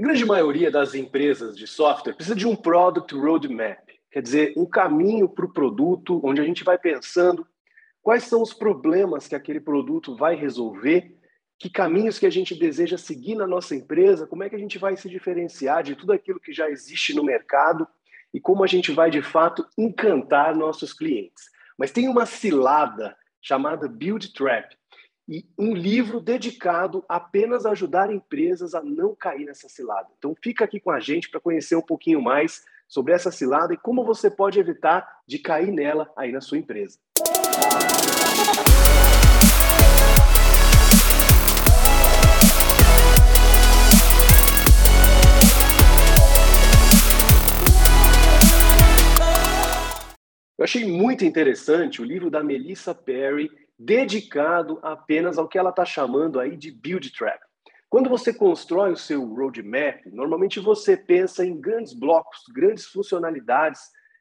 A grande maioria das empresas de software precisa de um product roadmap, quer dizer, um caminho para o produto onde a gente vai pensando quais são os problemas que aquele produto vai resolver, que caminhos que a gente deseja seguir na nossa empresa, como é que a gente vai se diferenciar de tudo aquilo que já existe no mercado e como a gente vai de fato encantar nossos clientes. Mas tem uma cilada chamada Build Trap, e um livro dedicado apenas a ajudar empresas a não cair nessa cilada. Então fica aqui com a gente para conhecer um pouquinho mais sobre essa cilada e como você pode evitar de cair nela aí na sua empresa. Eu achei muito interessante o livro da Melissa Perry, dedicado apenas ao que ela está chamando aí de build trap. Quando você constrói o seu roadmap, normalmente você pensa em grandes blocos, grandes funcionalidades,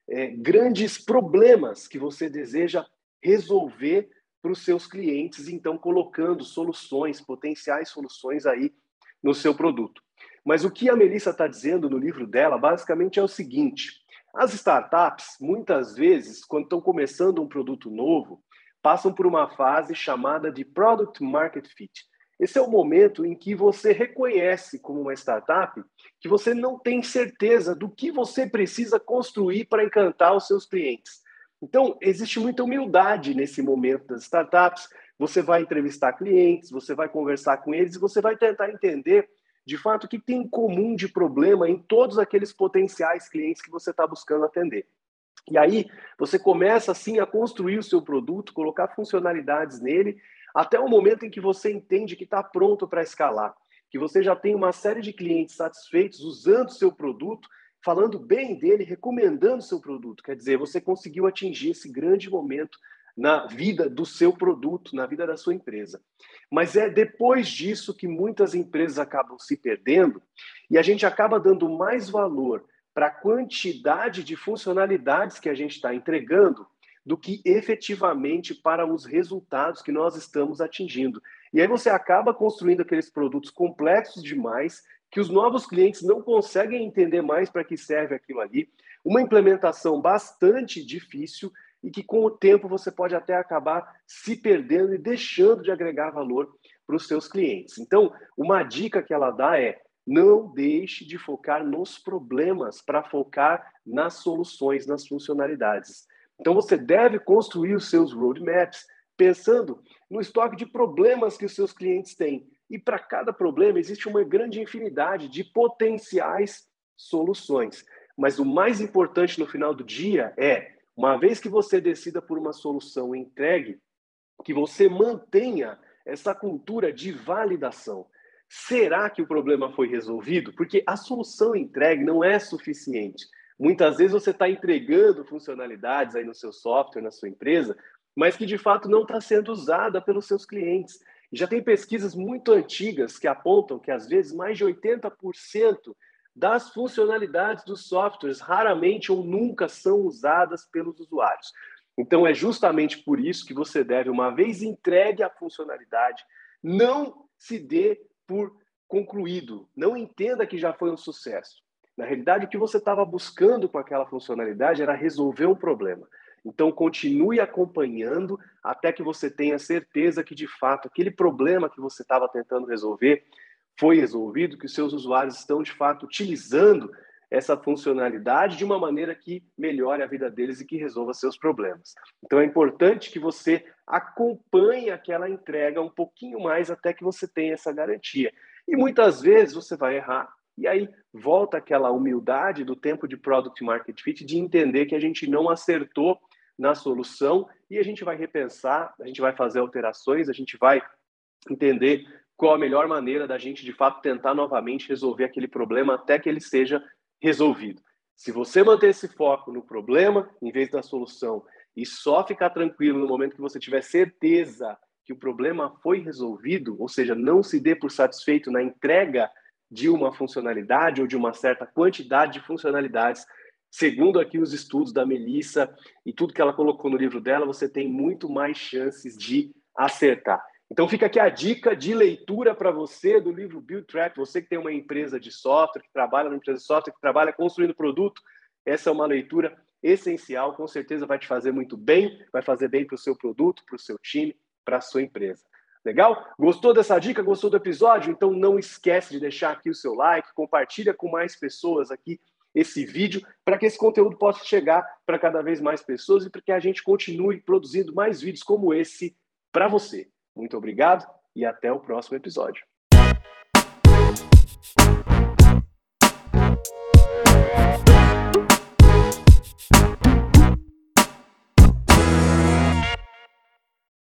é, grandes problemas que você deseja resolver para os seus clientes, então colocando soluções, potenciais soluções aí no seu produto. Mas o que a Melissa está dizendo no livro dela, basicamente é o seguinte: as startups, muitas vezes, quando estão começando um produto novo, passam por uma fase chamada de Product Market Fit. Esse é o momento em que você reconhece, como uma startup, que você não tem certeza do que você precisa construir para encantar os seus clientes. Então, existe muita humildade nesse momento das startups. Você vai entrevistar clientes, você vai conversar com eles e você vai tentar entender de fato, o que tem em comum de problema em todos aqueles potenciais clientes que você está buscando atender. E aí, você começa assim a construir o seu produto, colocar funcionalidades nele, até o momento em que você entende que está pronto para escalar, que você já tem uma série de clientes satisfeitos usando o seu produto, falando bem dele, recomendando o seu produto. Quer dizer, você conseguiu atingir esse grande momento na vida do seu produto, na vida da sua empresa. Mas é depois disso que muitas empresas acabam se perdendo e a gente acaba dando mais valor para a quantidade de funcionalidades que a gente está entregando do que efetivamente para os resultados que nós estamos atingindo. E aí você acaba construindo aqueles produtos complexos demais que os novos clientes não conseguem entender mais para que serve aquilo ali. Uma implementação bastante difícil e que com o tempo você pode até acabar se perdendo e deixando de agregar valor para os seus clientes. Então, uma dica que ela dá é: não deixe de focar nos problemas para focar nas soluções, nas funcionalidades. Então, você deve construir os seus roadmaps pensando no estoque de problemas que os seus clientes têm. E para cada problema existe uma grande infinidade de potenciais soluções. Mas o mais importante no final do dia é uma vez que você decida por uma solução entregue, que você mantenha essa cultura de validação. Será que o problema foi resolvido? Porque a solução entregue não é suficiente. Muitas vezes você está entregando funcionalidades aí no seu software, na sua empresa, mas que de fato não está sendo usada pelos seus clientes. Já tem pesquisas muito antigas que apontam que às vezes mais de 80% das funcionalidades dos softwares raramente ou nunca são usadas pelos usuários. Então, é justamente por isso que você deve, uma vez entregue a funcionalidade, não se dê por concluído, não entenda que já foi um sucesso. Na realidade, o que você estava buscando com aquela funcionalidade era resolver um problema. Então, continue acompanhando até que você tenha certeza que, de fato, aquele problema que você estava tentando resolver foi resolvido, que os seus usuários estão de fato utilizando essa funcionalidade de uma maneira que melhore a vida deles e que resolva seus problemas. Então é importante que você acompanhe aquela entrega um pouquinho mais até que você tenha essa garantia. E muitas vezes você vai errar e aí volta aquela humildade do tempo de product market fit de entender que a gente não acertou na solução e a gente vai repensar, a gente vai fazer alterações, a gente vai entender qual a melhor maneira da gente, de fato, tentar novamente resolver aquele problema até que ele seja resolvido. Se você manter esse foco no problema, em vez da solução, e só ficar tranquilo no momento que você tiver certeza que o problema foi resolvido, ou seja, não se dê por satisfeito na entrega de uma funcionalidade ou de uma certa quantidade de funcionalidades, segundo aqui os estudos da Melissa e tudo que ela colocou no livro dela, você tem muito mais chances de acertar. Então fica aqui a dica de leitura para você do livro Build Trap, você que tem uma empresa de software, que trabalha numa empresa de software, que trabalha construindo produto, essa é uma leitura essencial, com certeza vai te fazer muito bem, vai fazer bem para o seu produto, para o seu time, para a sua empresa. Legal? Gostou dessa dica? Gostou do episódio? Então não esquece de deixar aqui o seu like, compartilha com mais pessoas aqui esse vídeo para que esse conteúdo possa chegar para cada vez mais pessoas e para que a gente continue produzindo mais vídeos como esse para você. Muito obrigado e até o próximo episódio.